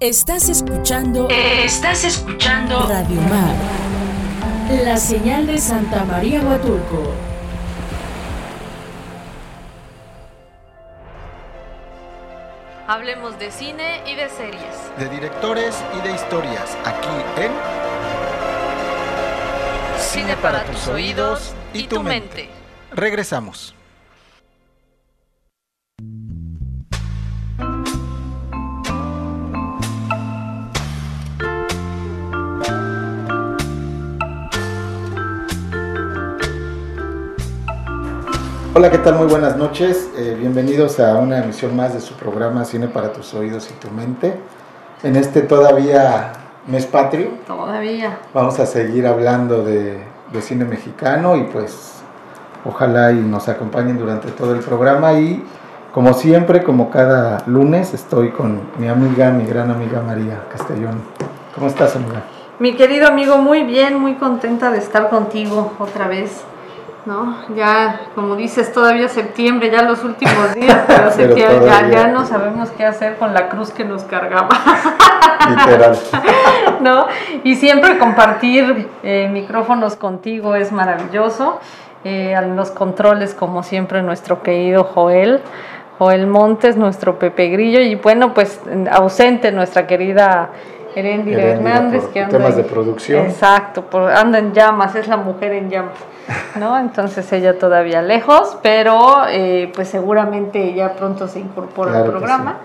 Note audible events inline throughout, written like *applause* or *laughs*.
Estás escuchando. Estás escuchando. Radio Mar. La señal de Santa María Huatulco. Hablemos de cine y de series. De directores y de historias. Aquí en. Cine para tus oídos y tu mente. Regresamos. Hola, ¿qué tal? Muy buenas noches. Eh, bienvenidos a una emisión más de su programa Cine para tus oídos y tu mente. En este todavía mes patrio. Todavía. Vamos a seguir hablando de, de cine mexicano y pues ojalá y nos acompañen durante todo el programa y como siempre, como cada lunes, estoy con mi amiga, mi gran amiga María Castellón. ¿Cómo estás, amiga? Mi querido amigo, muy bien, muy contenta de estar contigo otra vez. ¿No? Ya, como dices, todavía septiembre, ya los últimos días, *laughs* pero, septiembre, ya, ya no sabemos qué hacer con la cruz que nos cargaba. *laughs* Literal. *laughs* ¿No? Y siempre compartir eh, micrófonos contigo es maravilloso. Eh, a los controles, como siempre, nuestro querido Joel. Joel Montes, nuestro Pepe Grillo, y bueno, pues ausente nuestra querida Herendira Hernández, por que anda temas de producción. Exacto, por- anda en llamas, es la mujer en llamas, ¿no? *laughs* Entonces ella todavía lejos, pero eh, pues seguramente ya pronto se incorpora Claro al programa.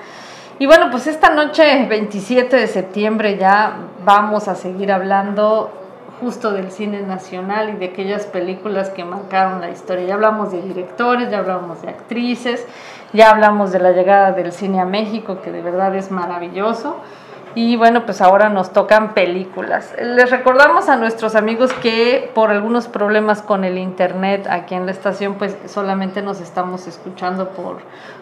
Y bueno, pues esta noche, 27 de septiembre, ya vamos a seguir hablando justo del cine nacional y de aquellas películas que marcaron la historia. Ya hablamos de directores, ya hablamos de actrices, ya hablamos de la llegada del cine a México, que de verdad es maravilloso. Y bueno, pues ahora nos tocan películas. Les recordamos a nuestros amigos que por algunos problemas con el internet aquí en la estación, pues solamente nos estamos escuchando por,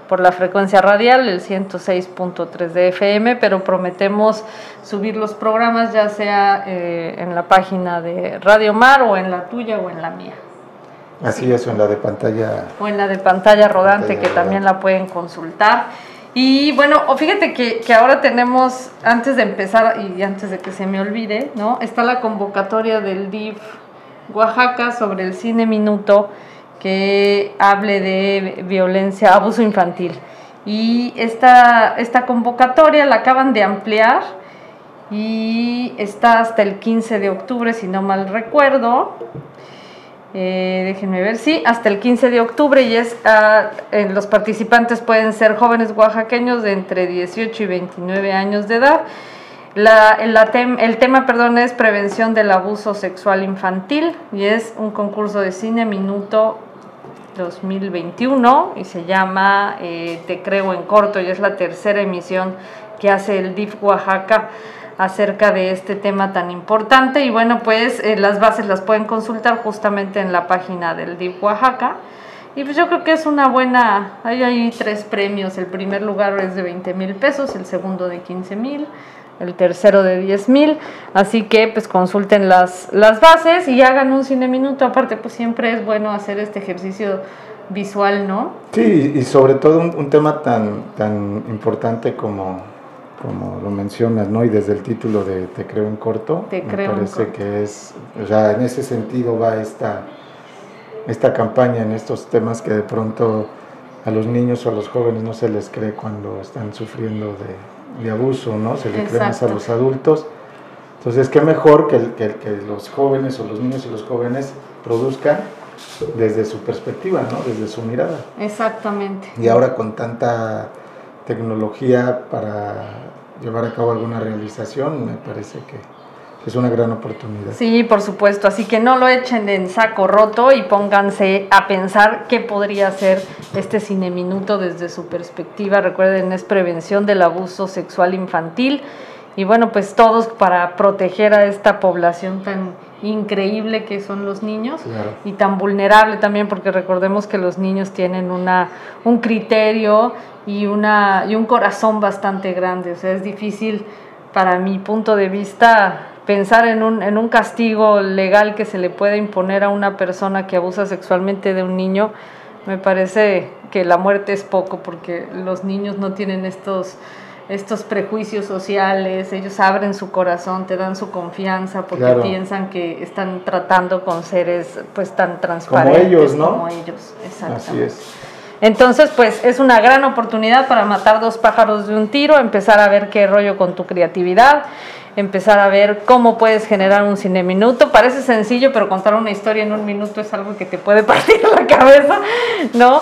por la frecuencia radial, el 106.3 de FM, pero prometemos subir los programas ya sea eh, en la página de Radio Mar o en la tuya o en la mía. Así es, o en la de pantalla. O en la de pantalla rodante Pantalla que también la pueden consultar. Y bueno, o fíjate que, que ahora tenemos, antes de empezar y antes de que se me olvide, ¿no? Está la convocatoria del DIF Oaxaca sobre el cine minuto que hable de violencia, abuso infantil. Y esta, esta convocatoria la acaban de ampliar y está hasta el 15 de octubre, si no mal recuerdo. Eh, déjenme ver, sí, hasta el 15 de octubre y es, ah, eh, los participantes pueden ser jóvenes oaxaqueños de entre 18 y 29 años de edad. La- el tema, perdón, es prevención del abuso sexual infantil y es un concurso de cine minuto 2021 y se llama eh, Te creo en corto y es la tercera emisión que hace el DIF Oaxaca acerca de este tema tan importante. Y bueno pues eh, las bases las pueden consultar justamente en la página del DIF Oaxaca. Y pues yo creo que es una buena, hay ahí tres premios, el primer lugar es de 20 mil pesos, el segundo de 15 mil, el tercero de 10 mil, así que pues consulten las, las bases y hagan un cine minuto, aparte pues siempre es bueno hacer este ejercicio visual, ¿no? Sí, y sobre todo un, un tema tan, tan importante como, como lo mencionas, ¿no? Y desde el título de Te creo en corto, Te me creo en parece corto. que es, o sea, en ese sentido va esta, esta campaña en estos temas que de pronto a los niños o a los jóvenes no se les cree cuando están sufriendo de, de abuso, ¿no? Se le cree más a los adultos. Entonces, qué mejor que, que, que los jóvenes o los niños y los jóvenes produzcan desde su perspectiva, ¿no? Desde su mirada. Exactamente. Y ahora con tanta tecnología para llevar a cabo alguna realización, me parece que es una gran oportunidad. Sí, por supuesto, así que no lo echen en saco roto y pónganse a pensar qué podría ser este cine minuto desde su perspectiva. Recuerden, es prevención del abuso sexual infantil y bueno, pues todos para proteger a esta población tan increíble que son los niños Claro. y tan vulnerable también porque recordemos que los niños tienen una un criterio y una y un corazón bastante grande, o sea, es difícil para mi punto de vista pensar en un, en un castigo legal que se le pueda imponer a una persona que abusa sexualmente de un niño, me parece que la muerte es poco porque los niños no tienen estos estos prejuicios sociales, ellos abren su corazón, te dan su confianza porque Claro. piensan que están tratando con seres pues tan transparentes ellos, ¿no? como ellos. Exactamente. Así es. Entonces, pues es una gran oportunidad para matar dos pájaros de un tiro, empezar a ver qué rollo con tu creatividad, empezar a ver cómo puedes generar un cine minuto. Parece sencillo, pero contar una historia en un minuto es algo que te puede *laughs* partir la cabeza, ¿no?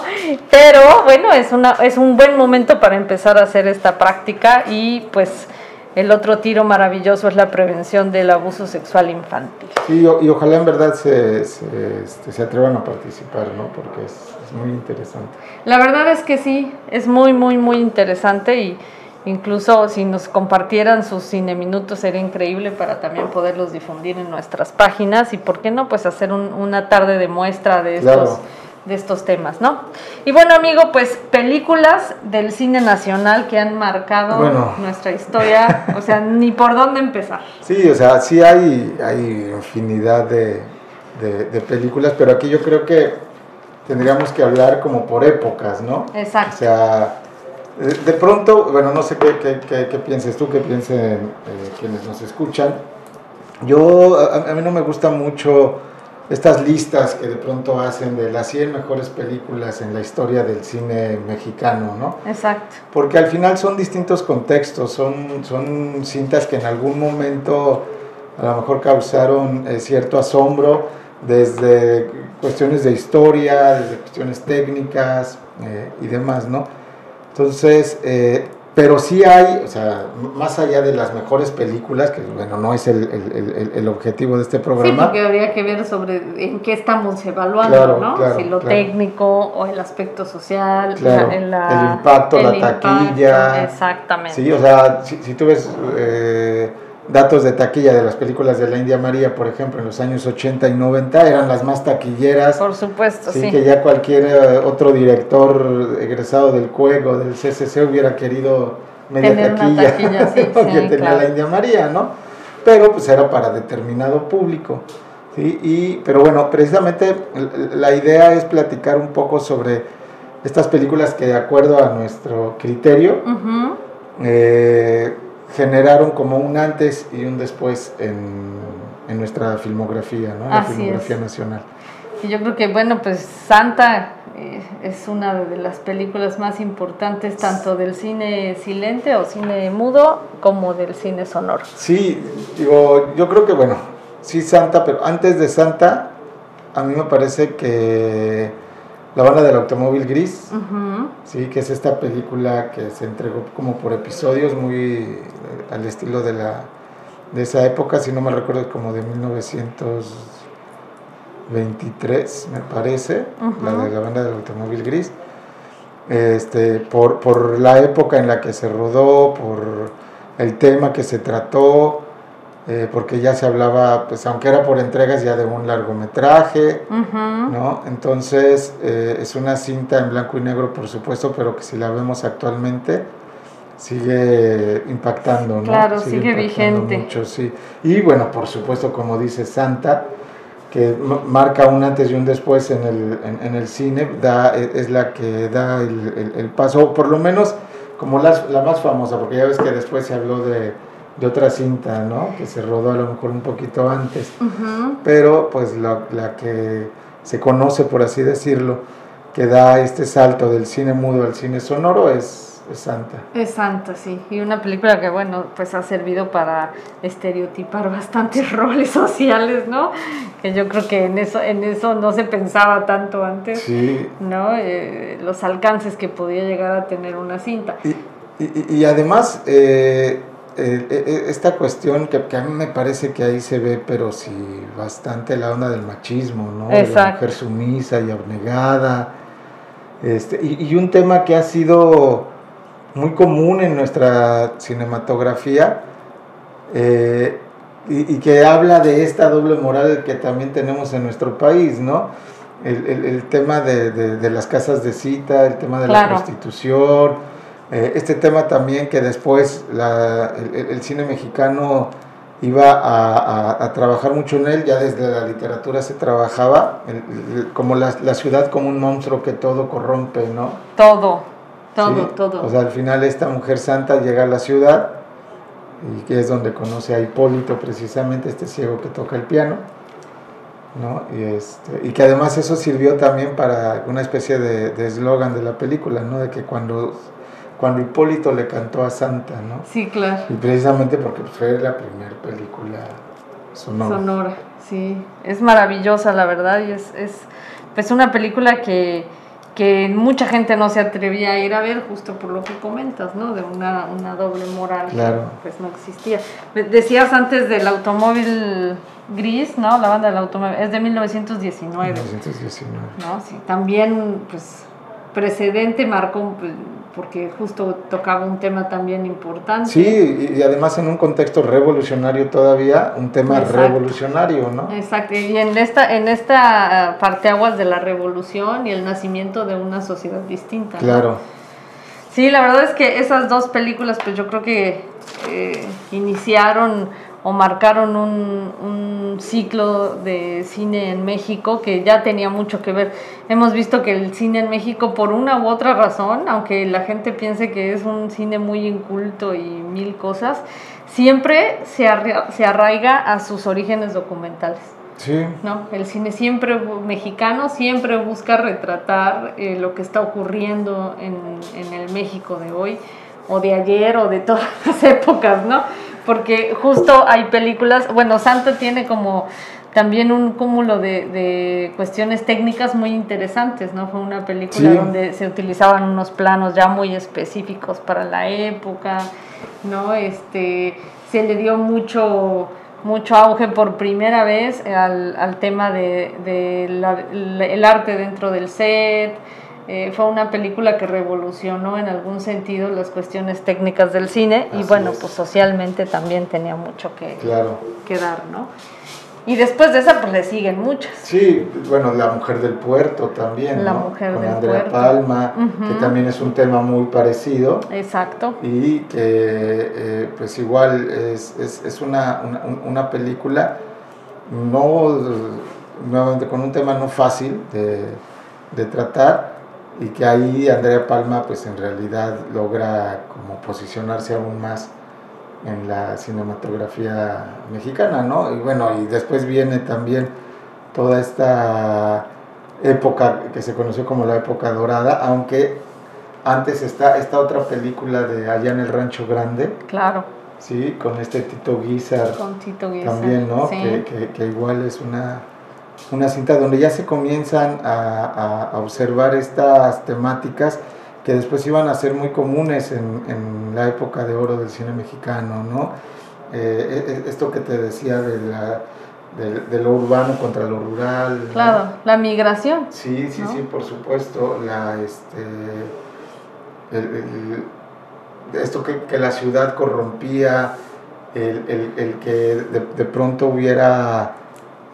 Pero bueno, es, una, es un buen momento para empezar a hacer esta práctica y pues el otro tiro maravilloso es la prevención del abuso sexual infantil. Sí, y ojalá en verdad se, se, este, se atrevan a participar, ¿no? Porque es, es muy interesante. La verdad es que sí, es muy, muy, muy interesante y incluso si nos compartieran sus cine minutos sería increíble para también poderlos difundir en nuestras páginas y por qué no, pues hacer un- una tarde de muestra de estos, Claro. de estos temas, ¿no? Y bueno, amigo, pues películas del cine nacional que han marcado Bueno. nuestra historia, o sea, ni por dónde empezar. Sí, o sea, sí hay, hay infinidad de, de- de películas, pero aquí yo creo que tendríamos que hablar como por épocas, ¿no? Exacto. O sea, de, de pronto, bueno, no sé qué, qué, qué- qué pienses tú, qué piensen eh, quienes nos escuchan. Yo, a, a mí no me gusta mucho estas listas que de pronto hacen de las 100 mejores películas en la historia del cine mexicano, ¿no? Exacto. Porque al final son distintos contextos, son, son cintas que en algún momento a lo mejor causaron eh, cierto asombro desde cuestiones de historia, desde cuestiones técnicas eh, y demás, ¿no? Entonces, eh, pero sí hay, o sea, más allá de las mejores películas, que bueno, no es el, el- el- el objetivo de este Sí, programa, porque habría que ver sobre en qué estamos evaluando, Claro, ¿no? claro, si lo claro. técnico o el aspecto social, la- en la- el impacto, la impacto, taquilla. exactamente. Sí, o sea, si, si tú ves eh, datos de taquilla de las películas de la India María, por ejemplo, en los años 80 y 90, eran las más taquilleras. Por supuesto, Sí, que ya cualquier eh, otro director egresado del CUEG o del CCC hubiera querido media Tener una taquilla, taquilla, sí, *laughs* lo sí, que tenía claro. la India María, ¿no? Pero pues era para determinado público. ¿sí? Y, pero bueno, precisamente la idea es platicar un poco sobre estas películas que de acuerdo a nuestro criterio eh, generaron como un antes y un después en, en nuestra filmografía, ¿no? En la Así filmografía es. nacional. Y yo creo que, bueno, pues Santa eh, es una de las películas más importantes tanto del cine silente o cine mudo como del cine sonoro. Sí, digo, yo creo que bueno, sí Santa, pero antes de Santa, a mí me parece que la banda del automóvil gris, sí, que es esta película que se entregó como por episodios, muy eh, al estilo de la de esa época, si no me recuerdo, como de 1923, me parece, la de la banda del automóvil gris. Este, por, por la época en la que se rodó, por el tema que se trató, eh, porque ya se hablaba, pues aunque era por entregas ya de un largometraje. ¿no? Entonces eh, es una cinta en blanco y negro, por supuesto, pero que si la vemos actualmente sigue impactando, ¿no? Claro, sigue vigente. Mucho, sí. Y bueno, por supuesto, como dice Santa, que marca un antes y un después en el, en, en el cine, da, e- es la que da el, el- el paso, por lo menos como la, la más famosa, porque ya ves que después se habló de, de otra cinta, ¿no? Que se rodó a lo mejor un poquito antes pero pues la, la que se conoce, por así decirlo, que da este salto del cine mudo al cine sonoro es, es Santa. Es Santa, sí. Y una película que, bueno, pues ha servido para estereotipar bastantes *laughs* roles sociales, ¿no? Que yo creo que en eso, en eso no se pensaba tanto antes, Sí, ¿no? Eh, los alcances que podía llegar a tener una cinta. y, y- y además eh, eh, eh, esta cuestión que, que a mí me parece que ahí se ve, pero sí, bastante la onda del machismo, ¿no? De la mujer sumisa y abnegada. Este, y, y un tema que ha sido muy común en nuestra cinematografía eh, y, y que habla de esta doble moral que también tenemos en nuestro país, ¿no? El, el- el tema de, de- de las casas de cita, el tema de la prostitución, eh, este tema también que después la- el, el- cine mexicano iba a, a- a trabajar mucho en él, ya desde la literatura se trabajaba, el- el- como la, la ciudad como un monstruo que todo corrompe, ¿no? Todo. Todo, ¿sí? todo. O sea, al final esta mujer santa llega a la ciudad y que es donde conoce a Hipólito precisamente, este ciego que toca el piano, ¿no? Y, este, y que además eso sirvió también para una especie de de eslogan de, la película, ¿no? De que cuando, cuando Hipólito le cantó a Santa, ¿no? Sí, claro. Y precisamente porque pues, fue la primera película sonora. Sonora, sí. Es maravillosa, la verdad, y es, es pues una película que, que mucha gente no se atrevía a ir a ver justo por lo que comentas, ¿no? De una, una doble moral Claro. que pues no existía. Decías antes del automóvil gris, ¿no? La banda del automóvil, es de 1919. 1919. ¿no? Sí, también, pues, precedente marcó, pues, porque justo tocaba un tema también importante. Sí, y además en un contexto revolucionario todavía, un tema Exacto. revolucionario, ¿no? Exacto, y en esta, en esta parteaguas de la revolución y el nacimiento de una sociedad distinta. ¿no? Claro. Sí, la verdad es que esas dos películas, pues yo creo que eh, iniciaron o marcaron un, un ciclo de cine en México que ya tenía mucho que ver. Hemos visto que el cine en México, por una u otra razón, aunque la gente piense que es un cine muy inculto y mil cosas, siempre se, arra- se arraiga a sus orígenes documentales. Sí, ¿no? El cine siempre mexicano siempre busca retratar eh, lo que está ocurriendo en, en el México de hoy o de ayer o de todas las *laughs* épocas, ¿no? Porque justo hay películas, bueno, Santa tiene como también un cúmulo de, de cuestiones técnicas muy interesantes, ¿no? Fue una película Sí. donde se utilizaban unos planos ya muy específicos para la época, ¿no? Este, se le dio mucho, mucho auge por primera vez al, al tema de, de la- el arte dentro del set. Eh, fue una película que revolucionó en algún sentido las cuestiones técnicas del cine y bueno, es. pues socialmente también tenía mucho que, claro. que dar, ¿no? Y después de esa pues le siguen muchas. Sí, bueno, La Mujer del Puerto también, La ¿no? Mujer Con del Andrea Puerto. Palma, Ujú. que también es un tema muy parecido Exacto. y que eh, pues igual es, es, es una, una, un- una película no, nuevamente con un tema no fácil de, de tratar y que ahí Andrea Palma pues en realidad logra como posicionarse aún más en la cinematografía mexicana, ¿no? Y bueno, y después viene también toda esta época que se conoció como la época dorada, aunque antes está esta otra película de Allá en el Rancho Grande, Claro, ¿sí? Con este Tito Guizar con Tito Guisa. también, ¿no? Sí. Que, que- que igual es una, una cinta donde ya se comienzan a, a- a observar estas temáticas que después iban a ser muy comunes en, en la época de oro del cine mexicano, ¿no? Eh, e- e- esto que te decía de, la, de, de lo urbano contra lo rural. ¿no? Claro, la migración. Sí, sí, ¿no? sí, por supuesto. La, este, el- el- esto que, que la ciudad corrompía, el, el- el que de, de pronto hubiera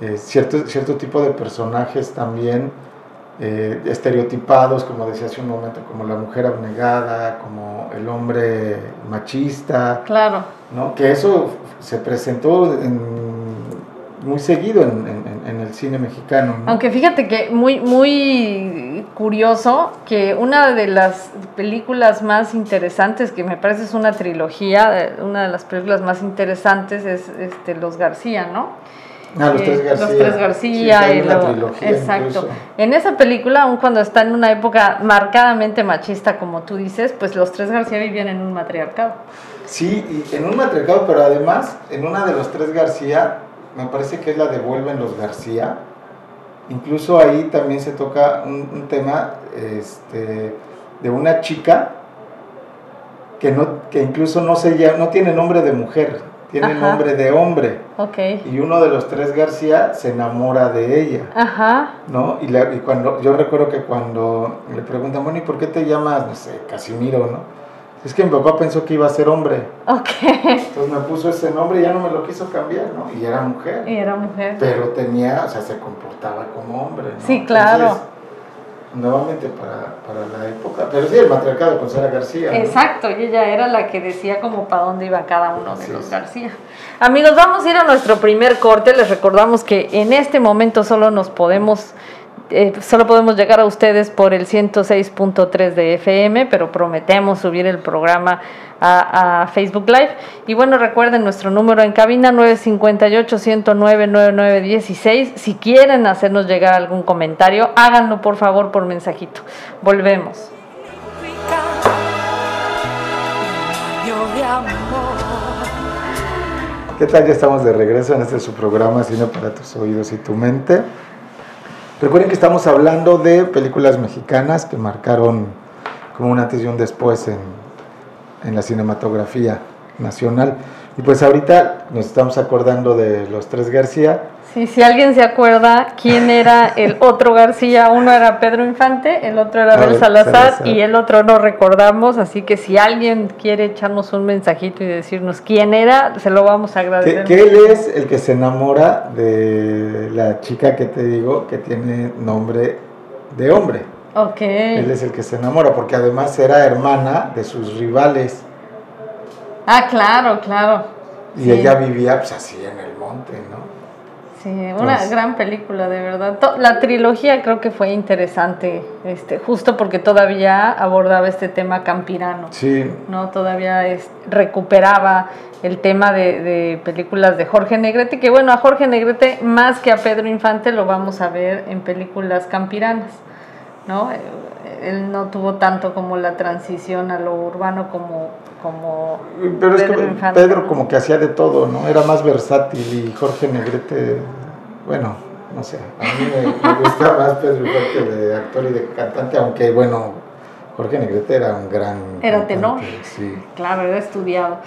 eh, cierto, cierto tipo de personajes también eh, estereotipados, como decía hace un momento, como la mujer abnegada, como el hombre machista, Claro. ¿no? que eso se presentó en- muy seguido en, en- en el cine mexicano. ¿no? Aunque fíjate que muy, muy curioso que una de las películas más interesantes, que me parece es una trilogía, eh, una de las películas más interesantes es este, Los García, ¿no? Ah, los tres García. Los Tres García. Sí, hay y una lo- trilogía exacto. incluso. En esa película, aun cuando está en una época marcadamente machista, como tú dices, pues los Tres García vivían en un matriarcado. Sí, y en un matriarcado, pero además, en una de los tres García, me parece que es la de Vuelven los García. Incluso ahí también se toca un, un tema este, de una chica que, no, que incluso no, se llama, no tiene nombre de mujer, tiene Ajá. nombre de hombre. Ok. Y uno de los tres García se enamora de ella. Ajá. ¿no? Y, la- y cuando, yo recuerdo que cuando le preguntan, bueno, ¿y por qué te llamas, no sé, Casimiro, no? Es que mi papá pensó que iba a ser hombre, Ok. entonces me puso ese nombre y ya no me lo quiso cambiar, ¿no? Y era mujer, Y era mujer. pero tenía, o sea, se comportaba como hombre, ¿no? Sí, claro. Entonces, nuevamente para, para la época, pero sí, el matriarcado con Sara García. ¿no? Exacto, y ella era la que decía como para dónde iba cada uno de los es. García. Amigos, vamos a ir a nuestro primer corte. Les recordamos que en este momento solo nos podemos eh, solo podemos llegar a ustedes por el 106.3 de FM, pero prometemos subir el programa a, Facebook Live. Y bueno, recuerden nuestro número en cabina 958-109-9916. Si quieren hacernos llegar algún comentario, háganlo por favor por mensajito. Volvemos. ¿Qué tal? Ya estamos de regreso en este su programa Cine para tus oídos y tu mente. Recuerden que estamos hablando de películas mexicanas que marcaron como un antes y un después en, en la cinematografía nacional. Y pues ahorita nos estamos acordando de los tres García. Sí, si alguien se acuerda quién era el otro García, uno era Pedro Infante, el otro era Abel Salazar, Salazar, y el otro no recordamos, así que si alguien quiere echarnos un mensajito y decirnos quién era, se lo vamos a agradecer. Que, que él es el que se enamora de la chica que te digo que tiene nombre de hombre. Ok. Él es el que se enamora, porque además era hermana de sus rivales. Ah, claro, claro. Y sí. ella vivía pues así en el monte, ¿no? Sí, una Entonces, gran película, de verdad. La trilogía creo que fue interesante, este, justo porque todavía abordaba este tema campirano. Sí. ¿no? Todavía es, recuperaba el tema de, de, películas de Jorge Negrete, que bueno, a Jorge Negrete más que a Pedro Infante lo vamos a ver en películas campiranas, ¿no? Él no tuvo tanto como la transición a lo urbano como como pero es Pedro que Pedro como que hacía de todo no era más versátil y Jorge Negrete bueno no sé a mí me, me gusta más Pedro Infante de actor y de cantante aunque bueno Jorge Negrete era un gran era cantante, tenor sí claro era estudiado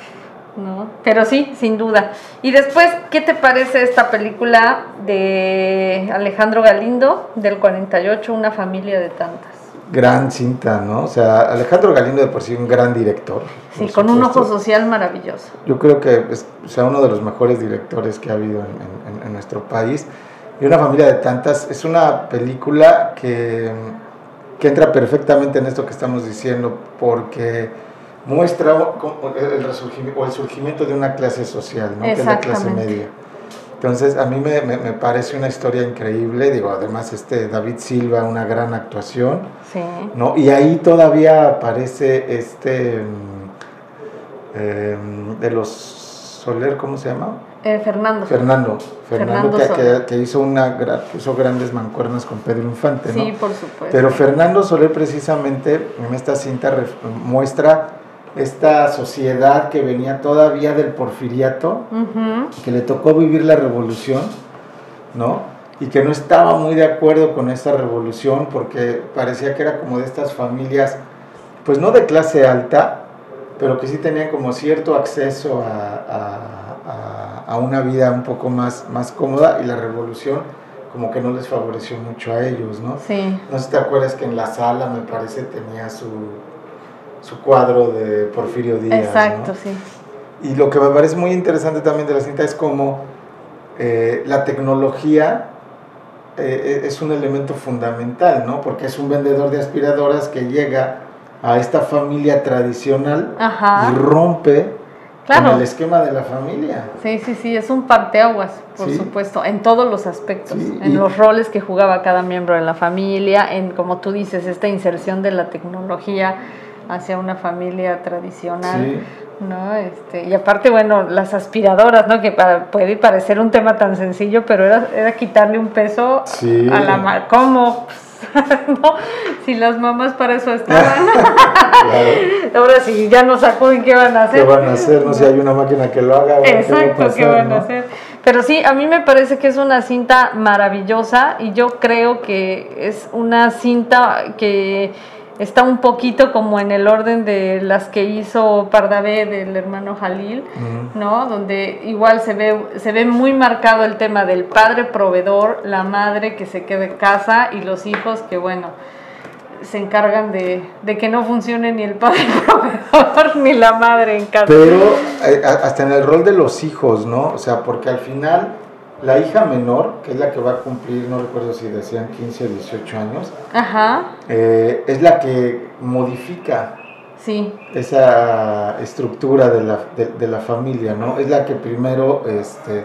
¿no? Pero sí, sin duda. Y después, ¿qué te parece esta película de Alejandro Galindo del 48, Una familia de tantas? Gran cinta, ¿no? O sea, Alejandro Galindo de por sí un gran director. Sí, con supuesto. un ojo social maravilloso. Yo creo que es o sea, uno de los mejores directores que ha habido en, en, en, nuestro país. Y una familia de tantas es una película que, que entra perfectamente en esto que estamos diciendo porque muestra el resurgimiento o el surgimiento de una clase social, ¿no? que es la clase media. Entonces, a mí me, me, me, parece una historia increíble, digo, además este David Silva, una gran actuación, sí. ¿no? Y ahí todavía aparece este eh, de los Soler, ¿cómo se llama? Eh, Fernando. Fernando. Fernando, Fernando que, que, que, hizo, una, hizo grandes mancuernas con Pedro Infante, ¿no? Sí, por supuesto. Pero Fernando Soler precisamente en esta cinta muestra esta sociedad que venía todavía del porfiriato, uh -huh. que le tocó vivir la revolución, ¿no? Y que no estaba muy de acuerdo con esta revolución porque parecía que era como de estas familias, pues no de clase alta, pero que sí tenían como cierto acceso a, a, a, a una vida un poco más, más cómoda y la revolución como que no les favoreció mucho a ellos, ¿no? Sí. No sé si te acuerdas que en la sala, me parece, tenía su su cuadro de Porfirio Díaz. Exacto, ¿no? sí. Y lo que me parece muy interesante también de la cinta es cómo eh, la tecnología eh, es un elemento fundamental, ¿no? Porque es un vendedor de aspiradoras que llega a esta familia tradicional Ajá. y rompe claro. con el esquema de la familia. Sí, sí, sí, es un parteaguas, por sí. supuesto, en todos los aspectos, sí, en y... los roles que jugaba cada miembro de la familia, en, como tú dices, esta inserción de la tecnología hacia una familia tradicional. Sí. ¿no? Este, y aparte, bueno, las aspiradoras, ¿no? Que para, puede parecer un tema tan sencillo, pero era, era quitarle un peso sí. a la ¿Cómo? *laughs* ¿No? Si las mamás para eso estaban. claro. *laughs* *laughs* Ahora si ya no sacuden, ¿qué van a hacer? ¿Qué van a hacer? No sé, si hay una máquina que lo haga. Exacto, ¿qué, pasar, ¿qué van ¿no? a hacer? Pero sí, a mí me parece que es una cinta maravillosa y yo creo que es una cinta que está un poquito como en el orden de las que hizo Pardavé del hermano Jalil, uh -huh. ¿no? Donde igual se ve, se ve muy marcado el tema del padre proveedor, la madre que se queda en casa y los hijos que, bueno, se encargan de, de que no funcione ni el padre *laughs* proveedor ni la madre en casa. Pero eh, hasta en el rol de los hijos, ¿no? O sea, porque al final la hija menor, que es la que va a cumplir, no recuerdo si decían 15 o 18 años, Ajá. Eh, es la que modifica sí. esa estructura de la, de, de, la familia, ¿no? Es la que primero este,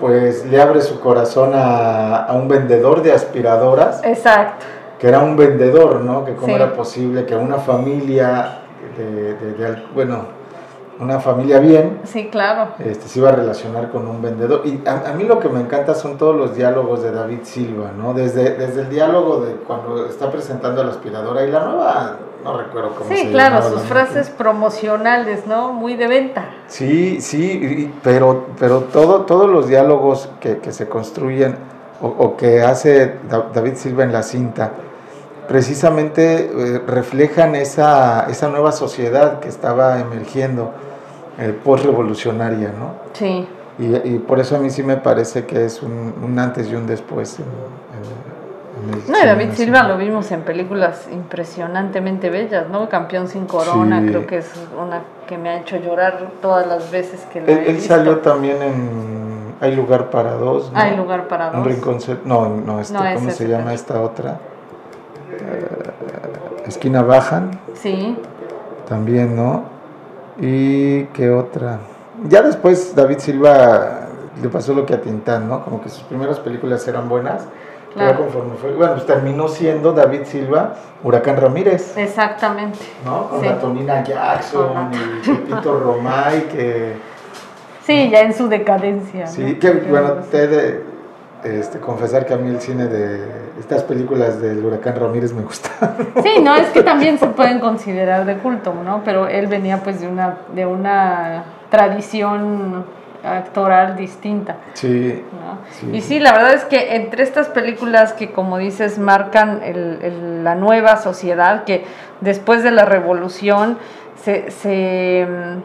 pues le abre su corazón a, a un vendedor de aspiradoras, Exacto. que era un vendedor, ¿no? Que cómo Sí. era posible que una familia, de, de- bueno, una familia bien, Sí, claro. este, se iba a relacionar con un vendedor. Y a, a mí lo que me encanta son todos los diálogos de David Silva, ¿no? Desde, desde el diálogo de cuando está presentando la aspiradora y la nueva, no recuerdo cómo se Sí, claro, llamaba sus frases promocionales, ¿no? Muy de venta. Sí, sí, y- pero, pero todo, todos los diálogos que, que se construyen o, o que hace Da- David Silva en la cinta, precisamente eh, reflejan esa, esa nueva sociedad que estaba emergiendo eh, post-revolucionaria, ¿no? Sí. Y, y por eso a mí sí me parece que es un, un antes y un después. en- en- en el No, y David Silva lo vimos en películas impresionantemente bellas, ¿no? Campeón sin corona, Sí. creo que es una que me ha hecho llorar todas las veces que la Él, he él visto. salió también en Hay lugar para dos. ¿no? Hay lugar para Un dos. rincón. cer- No, no, este, No, ¿cómo se llama esta otra? Eh, esquina Bajan, Sí, también, ¿no? ¿Y qué otra? Ya después David Silva le pasó lo que a Tintán, ¿no? Como que sus primeras películas eran buenas. Claro. Pero conforme fue, bueno, pues terminó siendo David Silva Huracán Ramírez, exactamente. ¿no? Con Sí. la Tonina Jackson y Pepito Romay, que Sí, ya en su decadencia. Sí, ¿no? que bueno, te he de este, confesar que a mí el cine de estas películas del Huracán Ramírez me gusta. Sí, no, es que también se pueden considerar de culto, ¿no? Pero él venía pues de una, de una tradición actoral distinta. Sí, ¿no? Sí. Y sí, la verdad es que entre estas películas que, como dices, marcan el- el- la nueva sociedad, que después de la revolución se, se, mm,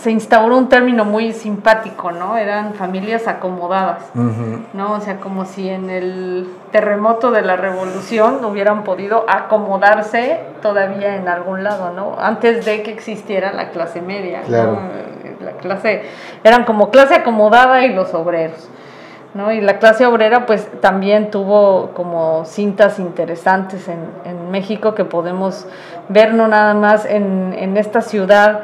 se instauró un término muy simpático, ¿no? Eran familias acomodadas. ¿no? O sea, como si en el terremoto de la revolución hubieran podido acomodarse todavía en algún lado, ¿no? Antes de que existiera la clase media, ¿no? Claro. La clase, eran como clase acomodada y los obreros, ¿no? Y la clase obrera pues también tuvo como cintas interesantes en, en México que podemos ver no nada más en, en esta ciudad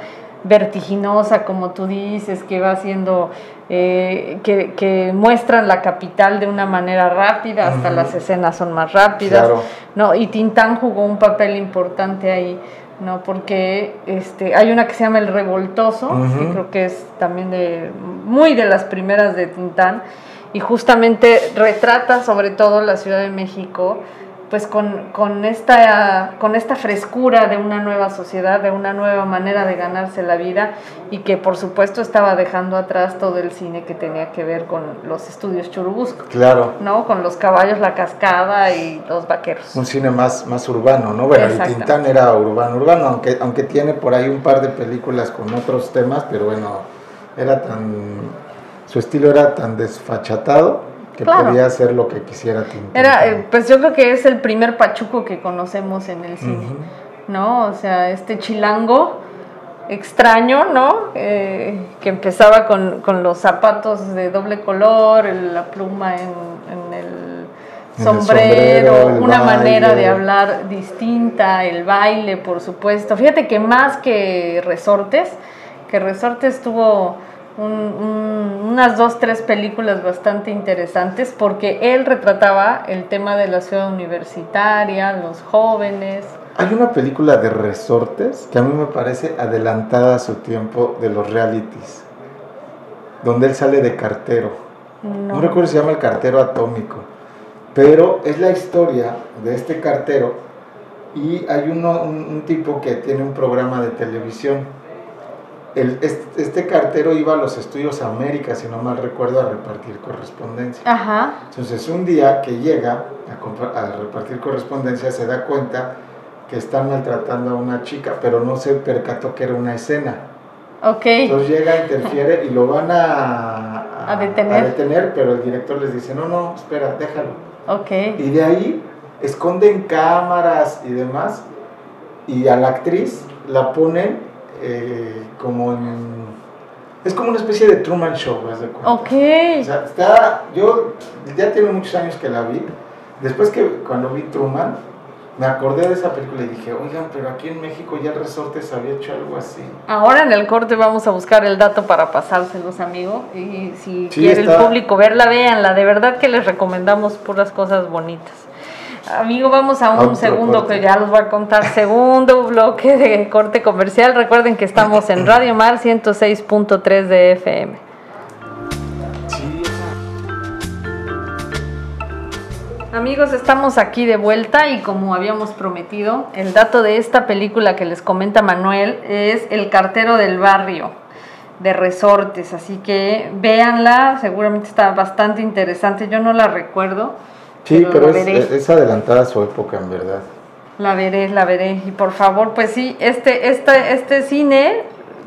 vertiginosa, como tú dices, que va siendo, eh, que, que muestran la capital de una manera rápida, hasta las escenas son más rápidas, Claro. ¿no? Y Tintán jugó un papel importante ahí, ¿no? Porque este, hay una que se llama El Revoltoso, que creo que es también de, muy de las primeras de Tintán, y justamente retrata sobre todo la Ciudad de México, pues con, con, esta, con esta frescura de una nueva sociedad, de una nueva manera de ganarse la vida y que por supuesto estaba dejando atrás todo el cine que tenía que ver con los estudios Churubusco, claro. ¿no? Con los caballos, la cascada y los vaqueros. Un cine más, más urbano, ¿no? Bueno, Exacto. Tintán era urbano, urbano, aunque, aunque tiene por ahí un par de películas con otros temas, pero bueno, era tan. Su estilo era tan desfachatado que Claro. podía hacer lo que quisiera. Era, eh, pues yo creo que es el primer pachuco que conocemos en el cine. ¿no? O sea, este chilango extraño, ¿no? Eh, que empezaba con, con los zapatos de doble color, el- la pluma en, en el sombrero, una manera de hablar distinta, el baile, por supuesto. Fíjate que más que Resortes, que Resortes tuvo un- un- unas dos, tres películas bastante interesantes porque él retrataba el tema de la ciudad universitaria, los jóvenes. Hay una película de resortes que a mí me parece adelantada a su tiempo de los realities, donde él sale de cartero. No, No, recuerdo si se llama El cartero atómico, pero es la historia de este cartero y hay uno, un, un tipo que tiene un programa de televisión. El- este, este cartero iba a los estudios América, si no mal recuerdo, a repartir correspondencia. Ajá, Entonces un día que llega a, a repartir correspondencia se da cuenta que están maltratando a una chica, pero no se percató que era una escena. ok. Entonces llega, interfiere y lo van a, A detener. detener, pero el director les dice, no, no, espera, déjalo. Ok, Y de ahí esconden cámaras y demás y a la actriz la ponen eh, como en... Es como una especie de Truman Show, ¿haz de cuenta? ok. O sea, está, yo ya tiene muchos años que la vi. Después que cuando vi Truman, me acordé de esa película y dije, oigan, pero aquí en México ya el Resortes había hecho algo así. Ahora en el corte vamos a buscar el dato para pasárselos, amigo. Y si Sí, quiere está- el público verla, véanla. De verdad que les recomendamos puras cosas bonitas. Amigo, vamos a un Otro segundo corte. que ya los voy a contar. *laughs* Segundo bloque de corte comercial. Recuerden que estamos en Radio Mar 106.3 de FM. Amigos, estamos aquí de vuelta y como habíamos prometido, el dato de esta película que les comenta Manuel es El cartero del barrio de Resortes, así que véanla, seguramente está bastante interesante, yo no la recuerdo. Sí, pero es, veré. es adelantada a su época, en verdad. La veré, la veré. Y por favor, pues sí, este, este, este cine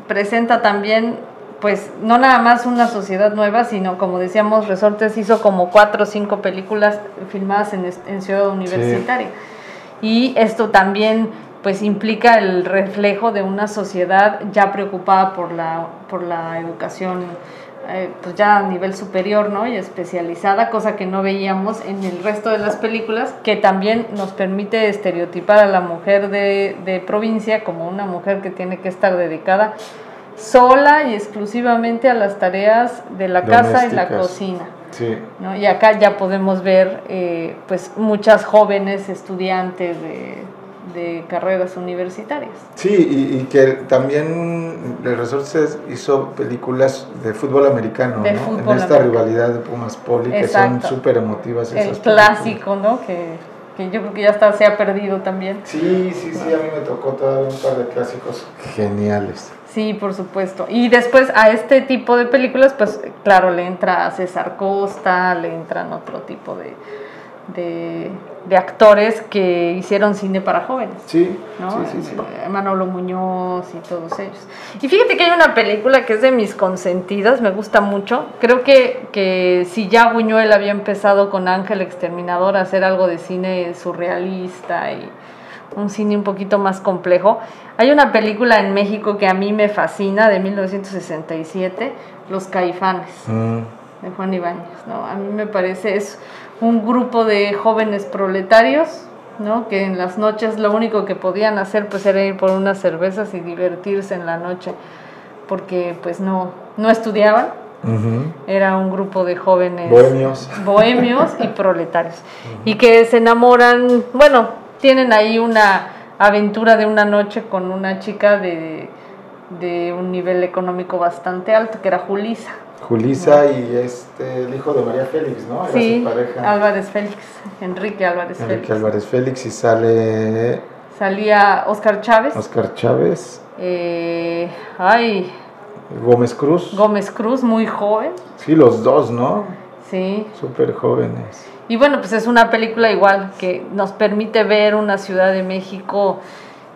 presenta también, pues, no nada más una sociedad nueva, sino como decíamos, Resortes hizo como cuatro o cinco películas filmadas en, en Ciudad Universitaria. Y esto también, pues, implica el reflejo de una sociedad ya preocupada por la, por la educación eh, pues ya a nivel superior, ¿no? Y especializada, cosa que no veíamos en el resto de las películas, que también nos permite estereotipar a la mujer de, de provincia como una mujer que tiene que estar dedicada sola y exclusivamente a las tareas de la casa y la cocina. Sí. ¿no? Y acá ya podemos ver eh, pues muchas jóvenes estudiantes de, de carreras universitarias. Sí, y, y que también el Resortes hizo películas de fútbol americano, De ¿no? fútbol en esta americano. rivalidad de Pumas Poli, que son súper emotivas esas El películas. clásico, ¿no? Que, que yo creo que ya está, se ha perdido también. Sí, sí, sí, a mí me tocó todavía un par de clásicos geniales. Sí, por supuesto. Y después a este tipo de películas, pues claro, le entra César Costa, le entran otro tipo de, de, de actores que hicieron cine para jóvenes. Sí, ¿no? sí, sí, sí. Eh, Manolo Muñoz y todos ellos. Y fíjate que hay una película que es de mis consentidas, me gusta mucho. Creo que, que si ya Buñuel había empezado con Ángel Exterminador a hacer algo de cine surrealista y un cine un poquito más complejo, hay una película en México que a mí me fascina, de 1967, Los Caifanes Mm, de Juan Ibáñez, ¿no? A mí me parece es un grupo de jóvenes proletarios, ¿no? Que en las noches lo único que podían hacer pues era ir por unas cervezas y divertirse en la noche, porque pues no no estudiaban, era un grupo de jóvenes Bohemios. *laughs* bohemios y proletarios y que se enamoran, bueno, tienen ahí una aventura de una noche con una chica de de un nivel económico bastante alto, que era Julisa. Julisa y este, el hijo de María Félix, ¿no? Era Sí, su pareja. Álvarez Félix, Enrique Álvarez Enrique Félix. Álvarez Félix y sale Salía Oscar Chávez, Oscar Chávez, eh, ay, Gómez Cruz. Gómez Cruz, muy joven, Sí, los dos, ¿no? sí. Súper jóvenes. Y bueno, pues es una película igual que nos permite ver una Ciudad de México,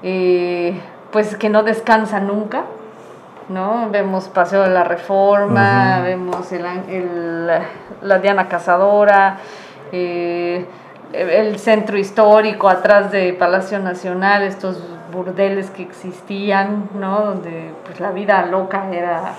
eh, pues que no descansa nunca, ¿no? Vemos Paseo de la Reforma, vemos el, el- la Diana Cazadora, eh, el centro histórico atrás de Palacio Nacional, estos burdeles que existían, ¿no? Donde pues la vida loca era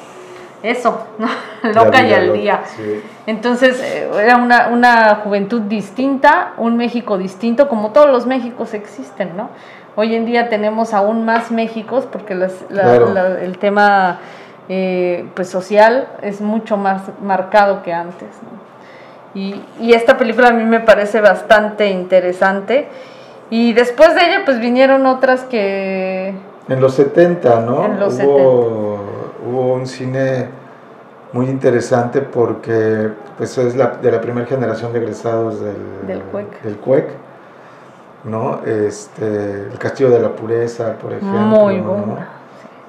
eso, ¿no? *laughs* loca y al día. sí. Entonces eh, era una, una juventud distinta, un México distinto, como todos los Méxicos existen, ¿no? Hoy en día tenemos aún más Méxicos porque las- la- Claro. la- el tema eh, pues social es mucho más marcado que antes. ¿no? Y, y esta película a mí me parece bastante interesante. Y después de ella pues vinieron otras que... En los 70, ¿no? En los hubo, hubo un cine muy interesante porque pues es la, de la primera generación de egresados del, Del CUEC. del CUEC, ¿no? Este, El Castillo de la Pureza, por ejemplo. Muy.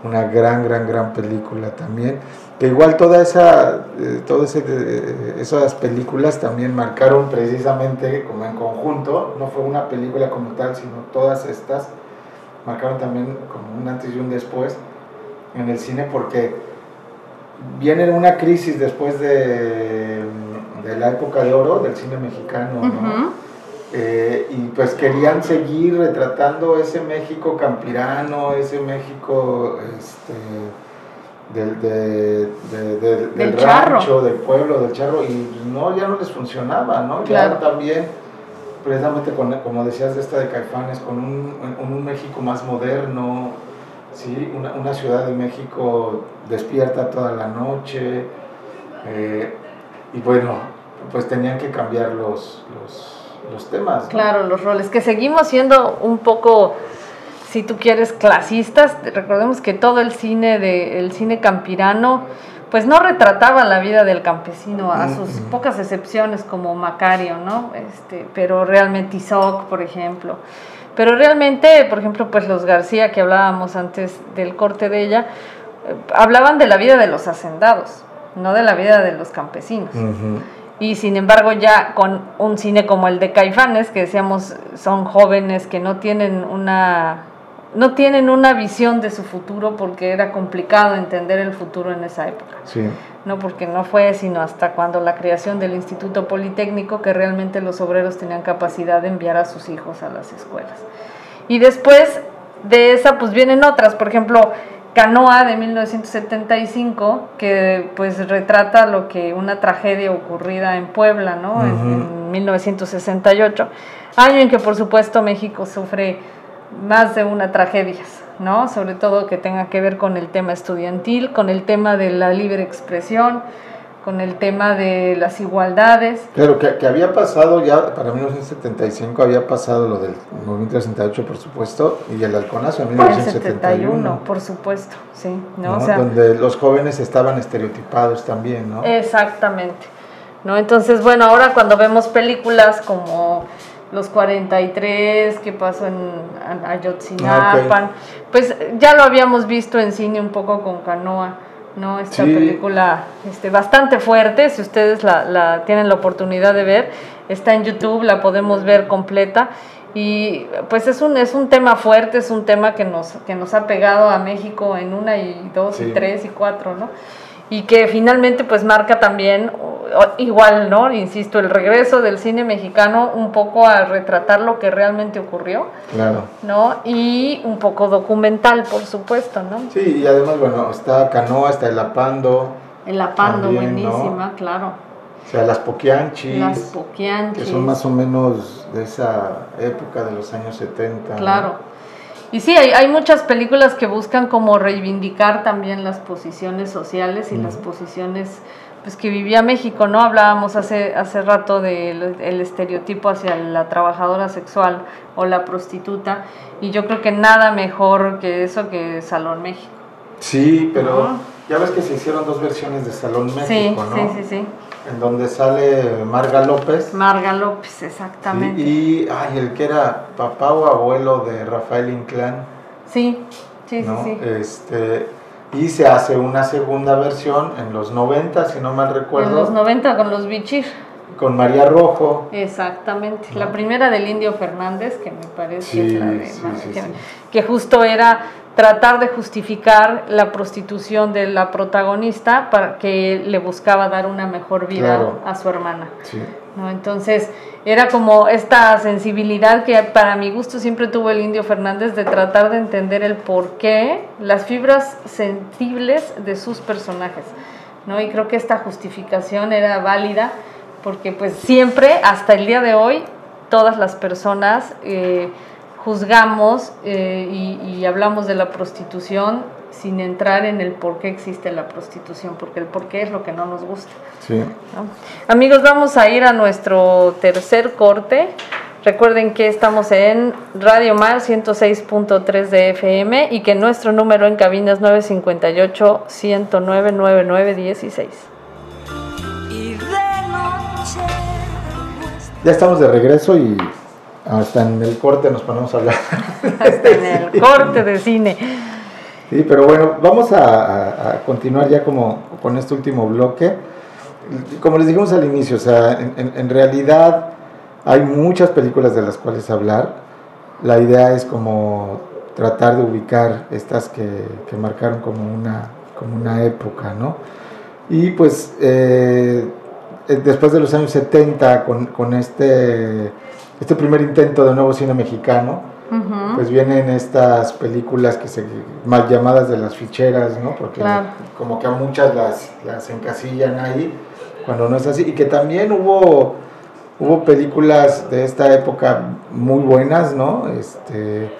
Una gran, gran, gran película también. Que igual toda esa, eh, todas eh, esas películas también marcaron precisamente como en conjunto, no fue una película como tal, sino todas estas marcaron también como un antes y un después en el cine porque viene una crisis después de, de la época de oro del cine mexicano. Eh, y pues querían seguir retratando ese México campirano, ese México este, del, de- de- de- del Del charro. rancho, del pueblo, del charro, y no, ya no les funcionaba, ¿no? Claro. Ya también precisamente con, como decías de esta de Caifanes, con un, un México más moderno, ¿sí? una, una, Ciudad de México despierta toda la noche, eh, y bueno, pues tenían que cambiar los, los, los temas. ¿no? Claro, los roles, que seguimos siendo un poco si tú quieres, clasistas. Recordemos que todo el cine de el cine campirano pues no retrataba la vida del campesino, a sus pocas excepciones como Macario, ¿no? Este, pero realmente Isoc, por ejemplo. Pero realmente, por ejemplo, pues los García que hablábamos antes del corte de ella, eh, hablaban de la vida de los hacendados, no de la vida de los campesinos. Uh -huh. Y sin embargo, ya con un cine como el de Caifanes, que decíamos son jóvenes que no tienen una no tienen una visión de su futuro porque era complicado entender el futuro en esa época. Sí. No porque no fue sino hasta cuando la creación del Instituto Politécnico que realmente los obreros tenían capacidad de enviar a sus hijos a las escuelas. Y después de esa pues vienen otras, por ejemplo, Canoa de 1975 que pues retrata lo que una tragedia ocurrida en Puebla, ¿no? Uh -huh. en, en 1968, año en que por supuesto México sufre más de una tragedia, ¿no? Sobre todo que tenga que ver con el tema estudiantil, con el tema de la libre expresión, con el tema de las igualdades. Claro, que, que había pasado ya, para 1975 había pasado lo del movimiento 68, por supuesto, y el halconazo en 1971. 71, por supuesto, sí. ¿no? ¿no? O sea, Donde los jóvenes estaban estereotipados también, ¿no? Exactamente. ¿no? Entonces, bueno, ahora cuando vemos películas como los 43, que pasó en Ayotzinapan, Ah, pues ya lo habíamos visto en cine un poco con Canoa, ¿no? Esta Sí. película este, bastante fuerte, si ustedes la, la tienen la oportunidad de ver, está en YouTube, la podemos ver completa. Y pues es un, es un tema fuerte, es un tema que nos, que nos ha pegado a México en una y dos y tres y cuatro, ¿no? y que finalmente pues marca también igual, ¿no? Insisto, el regreso del cine mexicano un poco a retratar lo que realmente ocurrió, Claro. ¿no? Y un poco documental, por supuesto, ¿no? Sí, y además, bueno, está Canoa, está el Apando, El Apando, También, ¿no? buenísima, claro. o sea, las Poquianchis, Las que Poquianchis. son más o menos de esa época de los años 70. ¿no? Claro. Y sí, hay, hay muchas películas que buscan como reivindicar también las posiciones sociales y Mm. las posiciones pues que vivía México, ¿no? Hablábamos hace, hace rato del el estereotipo hacia la trabajadora sexual o la prostituta y yo creo que nada mejor que eso que Salón México. Sí, pero ya ves que se hicieron dos versiones de Salón México, sí, ¿no? sí, sí, sí. En donde sale Marga López. Marga López, sí, exactamente. y ay, el que era papá o abuelo de Rafael Inclán, Sí, sí, ¿no? sí, sí. Este, y se hace una segunda versión en los 90, si no mal recuerdo, En los 90 con los Bichir. con María Rojo. Exactamente. ¿no? La primera del Indio Fernández, que me parece Sí, que es la de sí, sí, que, que justo era tratar de justificar la prostitución de la protagonista para que le buscaba dar una mejor vida Claro. a su hermana. Sí, ¿no? Entonces era como esta sensibilidad que para mi gusto siempre tuvo el Indio Fernández de tratar de entender el porqué, las fibras sensibles de sus personajes. ¿no? Y creo que esta justificación era válida porque pues siempre, hasta el día de hoy, todas las personas eh, juzgamos eh, y, y hablamos de la prostitución sin entrar en el por qué existe la prostitución, porque el por qué es lo que no nos gusta. sí. ¿no? Amigos, vamos a ir a nuestro tercer corte. Recuerden que estamos en Radio Mar 106.3 de FM y que nuestro número en cabina es 958 109 9916. y de noche Ya estamos de regreso y hasta en el corte nos ponemos a hablar. Hasta en el corte de cine. Sí, pero bueno, vamos a, continuar ya como con este último bloque. Como les dijimos al inicio, o sea, en realidad hay muchas películas de las cuales hablar. La idea es como tratar de ubicar estas que, que marcaron como una, como una época, ¿no? Y pues eh, eh, después de los años 70, con, con este, este primer intento de nuevo cine mexicano, Pues vienen estas películas que se mal llamadas de las ficheras, ¿no? Porque Claro. como que a muchas las, las encasillan ahí, cuando no es así. Y que también hubo hubo películas de esta época muy buenas, ¿no? Este,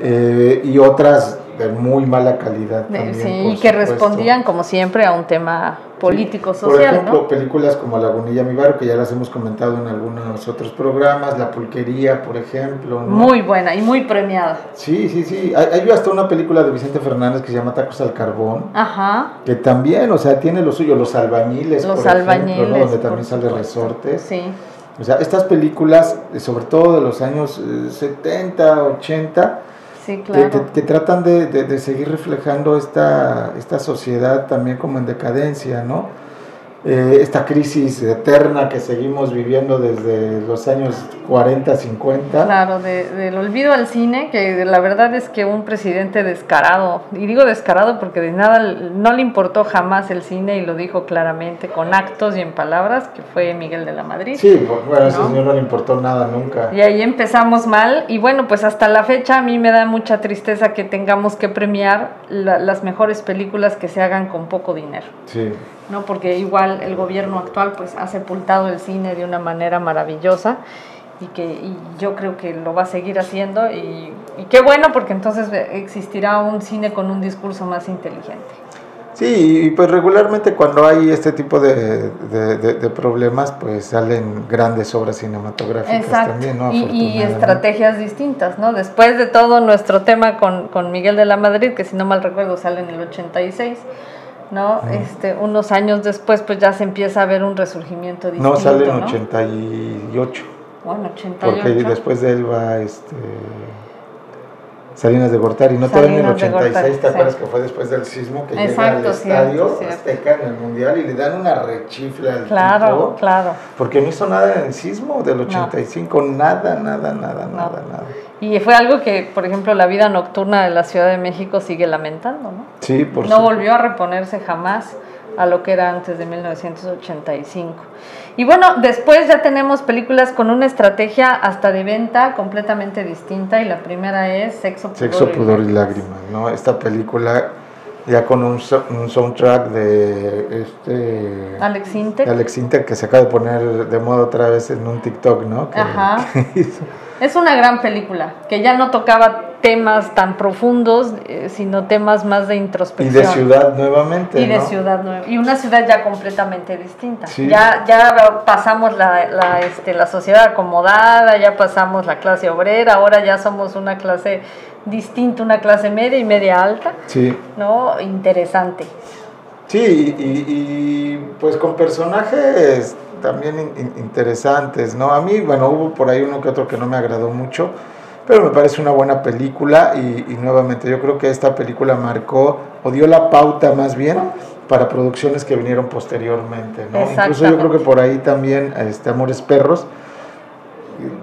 eh, y otras de muy mala calidad también. sí, que respondían como siempre a un tema político Sí. Por social, ejemplo, ¿no? películas como Lagunilla Mi Barrio, que ya las hemos comentado en algunos otros programas, La Pulquería, por ejemplo. ¿no? Muy buena y muy premiada. Sí, sí, sí. Hay, hay hasta una película de Vicente Fernández que se llama Tacos al Carbón, Ajá. que también, o sea, tiene lo suyo, Los Albañiles, Los por ejemplo, ¿no? albañiles, donde también sale. Resortes. Sí. O sea, estas películas, eh, sobre todo de los años eh, 70, 80, Sí, que, claro. que- que tratan de, de- de seguir reflejando esta, esta sociedad también como en decadencia, ¿no? Eh, esta crisis eterna que seguimos viviendo desde los años 40, 50. Claro, de- del olvido al cine, que la verdad es que un presidente descarado, y digo descarado porque de nada no le importó jamás el cine y lo dijo claramente con actos y en palabras, que fue Miguel de la Madrid. Sí, pues, bueno, a ese ¿No? señor no le importó nada nunca. Y ahí empezamos mal y bueno, pues hasta la fecha a mí me da mucha tristeza que tengamos que premiar la- las mejores películas que se hagan con poco dinero. Sí. ¿No? Porque igual el gobierno actual pues ha sepultado el cine de una manera maravillosa y que y yo creo que lo va a seguir haciendo y, y qué bueno porque entonces existirá un cine con un discurso más inteligente. Sí, y pues regularmente cuando hay este tipo de, de- de- de problemas, pues salen grandes obras cinematográficas Exacto. también, ¿no? y, estrategias distintas, ¿no? Después de todo nuestro tema con, con Miguel de la Madrid, que si no mal recuerdo sale en el 86, ¿no? Este, unos años después pues ya se empieza a ver un resurgimiento distinto, No, sale en ¿no? 88, Bueno, 88. porque después de él va este, Salinas de Gortari, no todavía en el Salinas de 86, Gortari, ¿te acuerdas sí. que fue después del sismo que Exacto, llega al cierto, estadio cierto. Azteca en el Mundial y le dan una rechifla al Claro, tipo? claro. Porque no hizo nada en el sismo del 85, nada, nada, nada, nada, nada. Y fue algo que, por ejemplo, la vida nocturna de la Ciudad de México sigue lamentando, ¿no? Sí, por no su- volvió a reponerse jamás a lo que era antes de 1985. Y bueno, después ya tenemos películas con una estrategia hasta de venta completamente distinta y la primera es Sexo, Pudor, Sexo, pudor y Lágrimas. ¿no? Esta película ya con un, un soundtrack de este Alex Intec. Alex Inter que se acaba de poner de moda otra vez en un TikTok, ¿no? Que- Ajá. que *laughs* hizo. Es una gran película que ya no tocaba temas tan profundos, eh, sino temas más de y introspección. de ciudad nuevamente, Y de ¿no? ciudad nueva. Y una ciudad ya completamente distinta. Sí. Ya, ya pasamos la, la, este, la sociedad acomodada, ya pasamos la clase obrera, ahora ya somos una clase distinta, una clase media y media alta, Sí, ¿no? Interesante. Sí, y, y- pues con personajes también in- in- interesantes, ¿no? A mí, bueno, hubo por ahí uno que otro que no me agradó mucho, pero me parece una buena película y, y nuevamente yo creo que esta película marcó o dio la pauta más bien para producciones que vinieron posteriormente, ¿no? Incluso yo creo que por ahí también este Amores Perros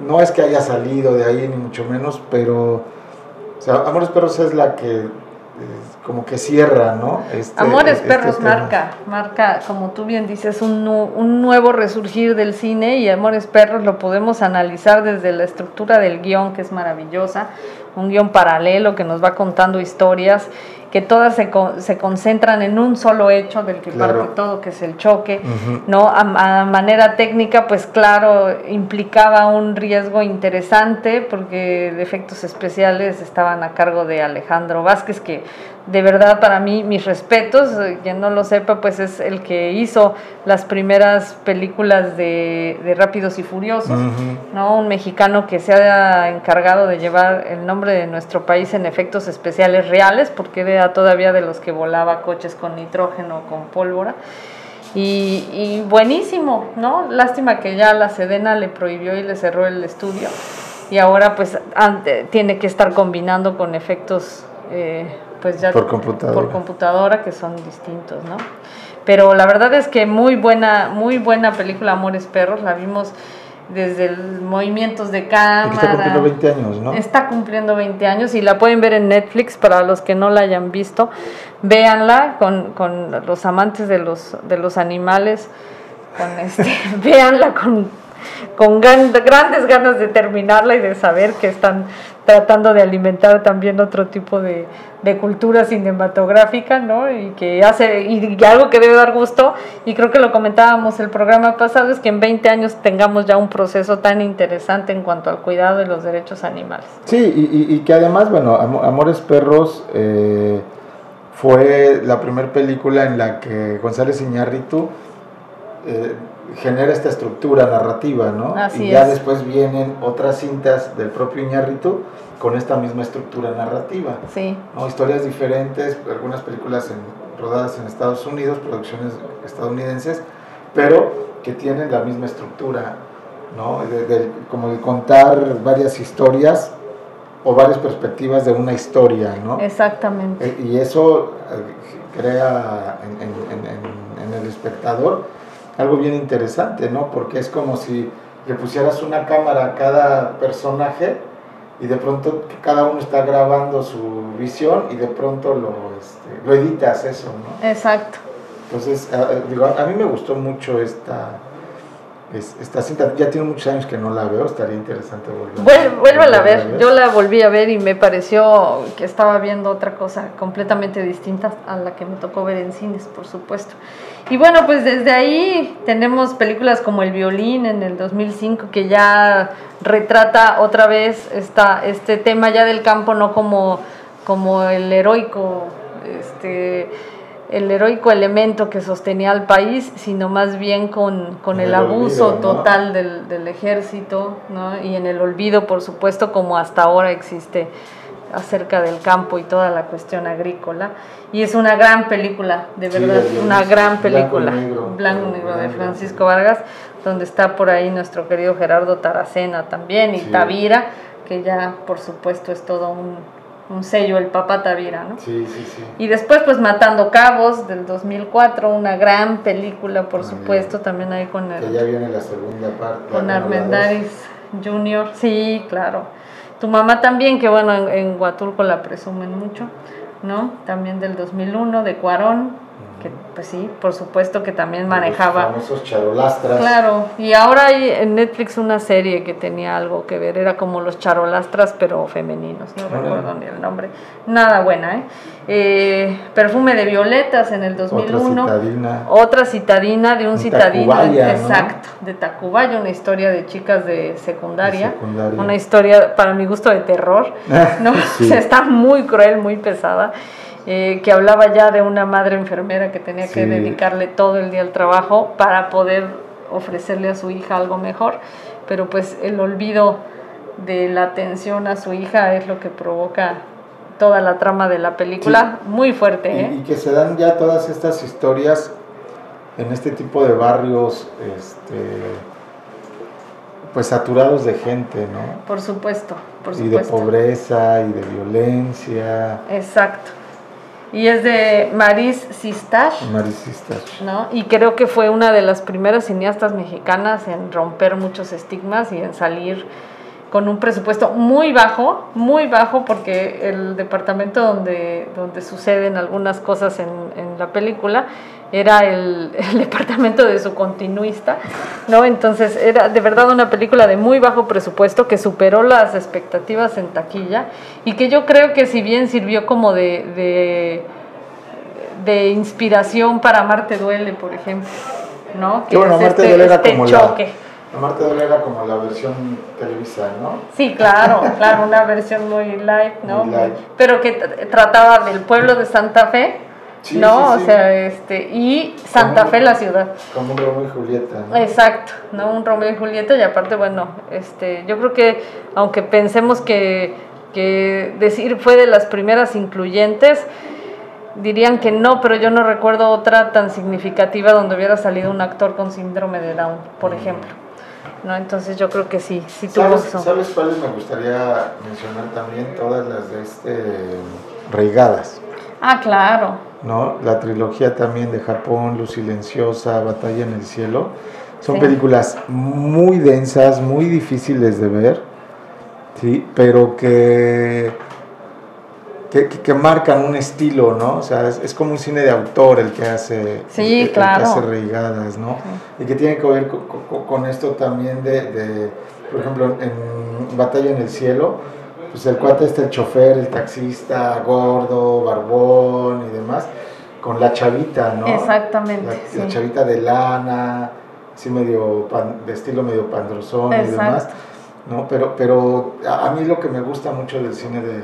no es que haya salido de ahí ni mucho menos, pero Amores Perros es la que como que cierra, ¿no? Este- Amores este Perros tema. marca, marca, como tú bien dices, un, nu- un nuevo resurgir del cine y Amores Perros lo podemos analizar desde la estructura del guion, que es maravillosa, un guion paralelo que nos va contando historias que todas se, se concentran en un solo hecho del que Claro. parte todo, que es el choque. ¿no? A, a manera técnica, pues claro, implicaba un riesgo interesante porque efectos especiales estaban a cargo de Alejandro Vázquez, que de verdad para mí, mis respetos, eh, quien no lo sepa, pues es el que hizo las primeras películas de, de Rápidos y Furiosos. ¿no? Un mexicano que se ha encargado de llevar el nombre de nuestro país en efectos especiales reales, porque era todavía de los que volaba coches con nitrógeno, con pólvora. Y, y buenísimo, ¿no? Lástima que ya la Sedena le prohibió y le cerró el estudio. Y ahora pues ante- tiene que estar combinando con efectos eh, pues ya Por computadora. por computadora que son distintos, ¿no? Pero la verdad es que muy buena, muy buena película Amores Perros, la vimos desde el movimientos de cámara. está cumpliendo 20 años, ¿no? Está cumpliendo 20 años y la pueden ver en Netflix para los que no la hayan visto. Véanla con, con los amantes de los, de los animales. Con este, *laughs* véanla con, con grandes ganas de terminarla y de saber que están tratando de alimentar también otro tipo de, de cultura cinematográfica, ¿no? Y que hace, y, algo que debe dar gusto, y creo que lo comentábamos el programa pasado, es que en 20 años tengamos ya un proceso tan interesante en cuanto al cuidado de los derechos animales. Sí, y, y- que además, bueno, Amo- Amores Perros eh, fue la primera película en la que González Iñárritu eh, genera esta estructura narrativa, ¿no? Así y ya es. después vienen otras cintas del propio Iñárritu con esta misma estructura narrativa. Sí, ¿no? Historias diferentes, algunas películas en- rodadas en Estados Unidos, producciones estadounidenses, pero que tienen la misma estructura, ¿no? De- de- como de contar varias historias o varias perspectivas de una historia, ¿no? exactamente. Eh, Y eso eh, crea en el espectador algo bien interesante, ¿no? Porque es como si le pusieras una cámara a cada personaje y de pronto cada uno está grabando su visión y de pronto lo, este, lo editas eso, ¿no? Exacto. Entonces, a- digo, a mí me gustó mucho esta, es- esta cinta. Ya tiene muchos años que no la veo, estaría interesante volver Vuel- Vuélvala a volverla ver, yo la volví a ver y me pareció que estaba viendo otra cosa completamente distinta a la que me tocó ver en cines, por supuesto. Y bueno, pues desde ahí tenemos películas como El violín en el 2005 que ya retrata otra vez esta, este tema ya del campo, no como, como el heroico, este, el heroico elemento que sostenía al país, sino más bien con, con el, El abuso olvido, ¿no? total del, del ejército, ¿no? Y en el olvido, por supuesto, como hasta ahora existe acerca del campo y toda la cuestión agrícola. Y es una gran película, de verdad, una gran Blanco y película. negro. Blanco y negro de Francisco Vargas, donde está por ahí nuestro querido Gerardo Taracena también, y Sí. Tavira, que ya, por supuesto, es todo un, un sello, el papá Tavira, ¿no? Sí, sí, sí. Y después, pues, Matando Cabos, del 2004, una gran película, por supuesto, también ahí con Que el ya viene la segunda parte. con. Armendáriz Junior. Sí, claro. Tu mamá también, que bueno, en, en Huatulco la presumen mucho, ¿no? También del 2001, de Cuarón, que pues sí, por supuesto que también manejaba. Los famosos charolastras. Claro, y ahora hay en Netflix una serie que tenía algo que ver, era como los charolastras, pero femeninos, no recuerdo ni el nombre. Nada buena, ¿eh? Eh, Perfume de violetas en el Otra 2001. citadina. Otra citadina de un En citadino, Tacubaya, ¿no? exacto, de Tacubaya, una historia de chicas de secundaria, De secundaria. una historia para mi gusto de terror, *laughs* ¿no? Sí. O *laughs* sea, está muy cruel, muy pesada, eh, que hablaba ya de una madre enfermera que tenía que dedicarle todo el día al trabajo para poder ofrecerle a su hija algo mejor, pero pues el olvido de la atención a su hija es lo que provoca toda la trama de la película, muy fuerte, ¿eh? Y, y que se dan ya todas estas historias en este tipo de barrios, este, pues saturados de gente, ¿no? Por supuesto, por y de supuesto. pobreza y de violencia, Exacto. Y es de Maris Sistach, maricistas. ¿no? Y creo que fue una de las primeras cineastas mexicanas en romper muchos estigmas y en salir con un presupuesto muy bajo, muy bajo, porque el departamento donde, donde suceden algunas cosas en, en la película era el, *laughs* el departamento de su continuista, ¿no? Entonces era de verdad una película de muy bajo presupuesto que superó las expectativas en taquilla y que yo creo que si bien sirvió como de, de, de inspiración para Marte Duele, por ejemplo, ¿no? Que bueno, es Amarte este- Duele era este como choque. la... Amarte Duele era como la versión televisa, ¿no? Sí, claro, *laughs* claro, una versión muy light, ¿no? Muy light. Pero que trataba del pueblo de Santa Fe, Sí, ¿no? sí, sí. O sea, este, y Santa Como- Fe la ciudad. Como un Romeo y Julieta, ¿no? Exacto, ¿no? Un Romeo y Julieta y aparte, bueno, este, yo creo que aunque pensemos que, que decir fue de las primeras incluyentes, dirían que no, pero yo no recuerdo otra tan significativa donde hubiera salido un actor con síndrome de Down, por ejemplo. ¿No? Entonces yo creo que sí, sí tuvo ¿Sabes. ¿Sabes cuáles me gustaría mencionar también? Todas las de este Reigadas, Ah, claro. ¿no? La trilogía también de Japón, Luz Silenciosa, Batalla en el Cielo. Son Sí. películas muy densas, muy difíciles de ver, ¿sí? Pero que que, que- que marcan un estilo, ¿no? O sea, es, es como un cine de autor el que hace, Sí, el que- el claro. que hace reigadas, ¿no? Y que tiene que ver co- co- con, esto también de, de, por ejemplo, en Batalla en el Cielo, pues el cuate está el chofer, el taxista, gordo, barbón y demás, con la chavita, ¿no? Exactamente, La, sí. la chavita de lana, así medio, pan- de estilo medio pandrozón y Exacto. demás. ¿no? Pero, pero a a mí lo que me gusta mucho del cine de,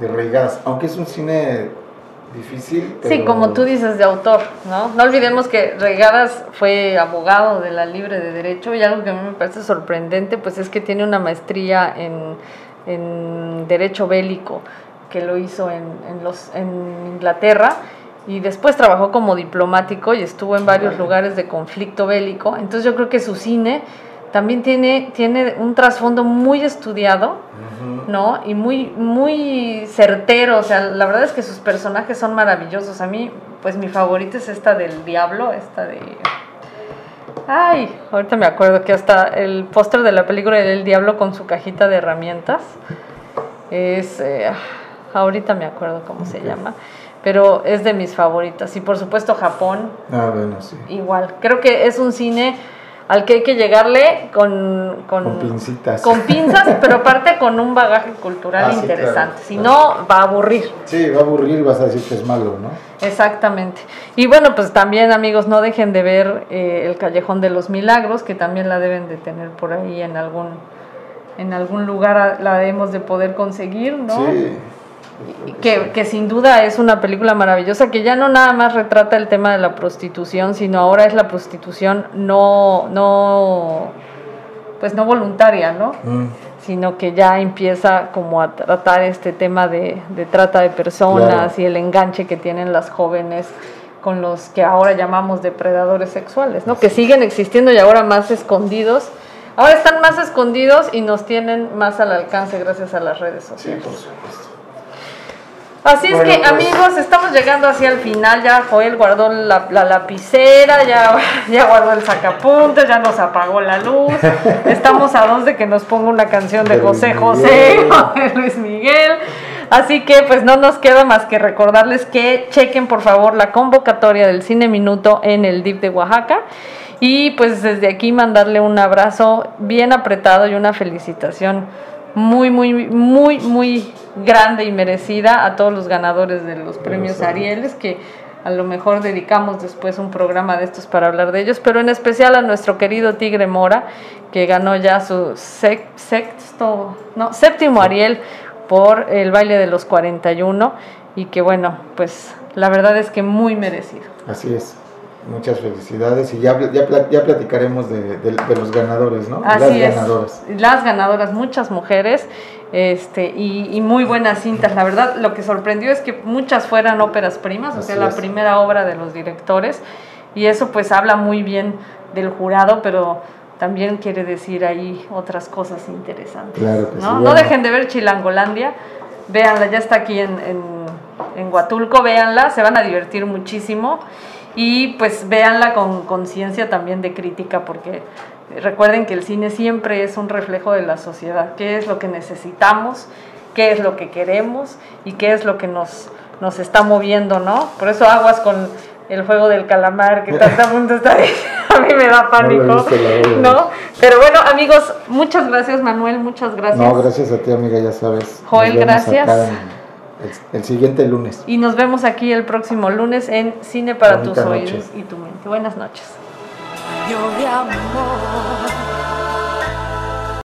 de Reigadas, aunque es un cine difícil. Sí, como tú dices, de autor, ¿no? No olvidemos que Regadas fue abogado de la Libre de Derecho y algo que a mí me parece sorprendente, pues es que tiene una maestría en, en Derecho Bélico, que lo hizo en, en los, en Inglaterra y después trabajó como diplomático y estuvo en varios lugares de conflicto bélico. Entonces yo creo que su cine también tiene, tiene un trasfondo muy estudiado. ¿no? Y muy, muy certero, o sea, la verdad es que sus personajes son maravillosos. A mí, pues mi favorita es esta del diablo, esta de... Ay, ahorita me acuerdo que hasta el póster de la película del diablo con su cajita de herramientas es... eh, ahorita me acuerdo cómo se llama, pero es de mis favoritas. Y por supuesto Japón, Ah, bueno, sí. igual. Creo que es un cine al que hay que llegarle con... Con, Con pincitas. con pinzas, *laughs* pero aparte con un bagaje cultural Ah, sí, interesante. claro, si claro. no, va a aburrir. Sí, va a aburrir, vas a decir que es malo, ¿no? Exactamente. Y bueno, pues también amigos, no dejen de ver eh, El Callejón de los Milagros, que también la deben de tener por ahí en algún, en algún lugar, la debemos de poder conseguir, ¿no? Sí. Que, que sin duda es una película maravillosa que ya no nada más retrata el tema de la prostitución, sino ahora es la prostitución no, no, pues no voluntaria, ¿no? Mm, Sino que ya empieza como a tratar este tema de, de trata de personas Claro. y el enganche que tienen las jóvenes con los que ahora llamamos depredadores sexuales, ¿no? Que siguen existiendo y ahora más escondidos. Ahora están más escondidos y nos tienen más al alcance gracias a las redes sí, sociales. por supuesto. Así es Bueno, que pues- amigos, estamos llegando hacia el final, ya Joel guardó la, la lapicera, ya, *laughs* ya guardó el sacapuntas, ya nos apagó la luz, *laughs* estamos a dos de que nos ponga una canción de José José *laughs* o de Luis Miguel, así que pues no nos queda más que recordarles que chequen por favor la convocatoria del Cine Minuto en el DIF de Oaxaca. Y pues desde aquí mandarle un abrazo bien apretado y una felicitación muy, muy, muy, muy grande y merecida a todos los ganadores de los premios Arieles, que a lo mejor dedicamos después un programa de estos para hablar de ellos, pero en especial a nuestro querido Tigre Mora, que ganó ya su sexto, no, séptimo Ariel por el baile de los 41 y que bueno, pues la verdad es que muy merecido. Así es. Muchas felicidades y ya, ya, ya platicaremos de, de- de los ganadores, ¿no? Así Las es. ganadoras. Las ganadoras, muchas mujeres, este, y, y muy buenas cintas. La verdad, lo que sorprendió es que muchas fueran óperas primas, o sea, la es. primera obra de los directores, y eso pues habla muy bien del jurado, pero también quiere decir ahí otras cosas interesantes. Claro que ¿no? sí, no dejen de ver Chilangolandia, véanla, ya está aquí en, en, en Huatulco, véanla, se van a divertir muchísimo. Y pues véanla con conciencia también de crítica, porque recuerden que el cine siempre es un reflejo de la sociedad, qué es lo que necesitamos, qué es lo que queremos y qué es lo que nos, nos está moviendo, ¿no? Por eso aguas con el juego del calamar, que tanta *laughs* mundo está a mí me da pánico, No visto. ¿no? Pero bueno, amigos, muchas gracias Manuel, muchas gracias. No, gracias a ti, amiga, ya sabes. Joel, gracias. El, el siguiente lunes. Y nos vemos aquí el próximo lunes en Cine para Bonita tus noche. oídos y tu mente. Buenas noches. Yo de amor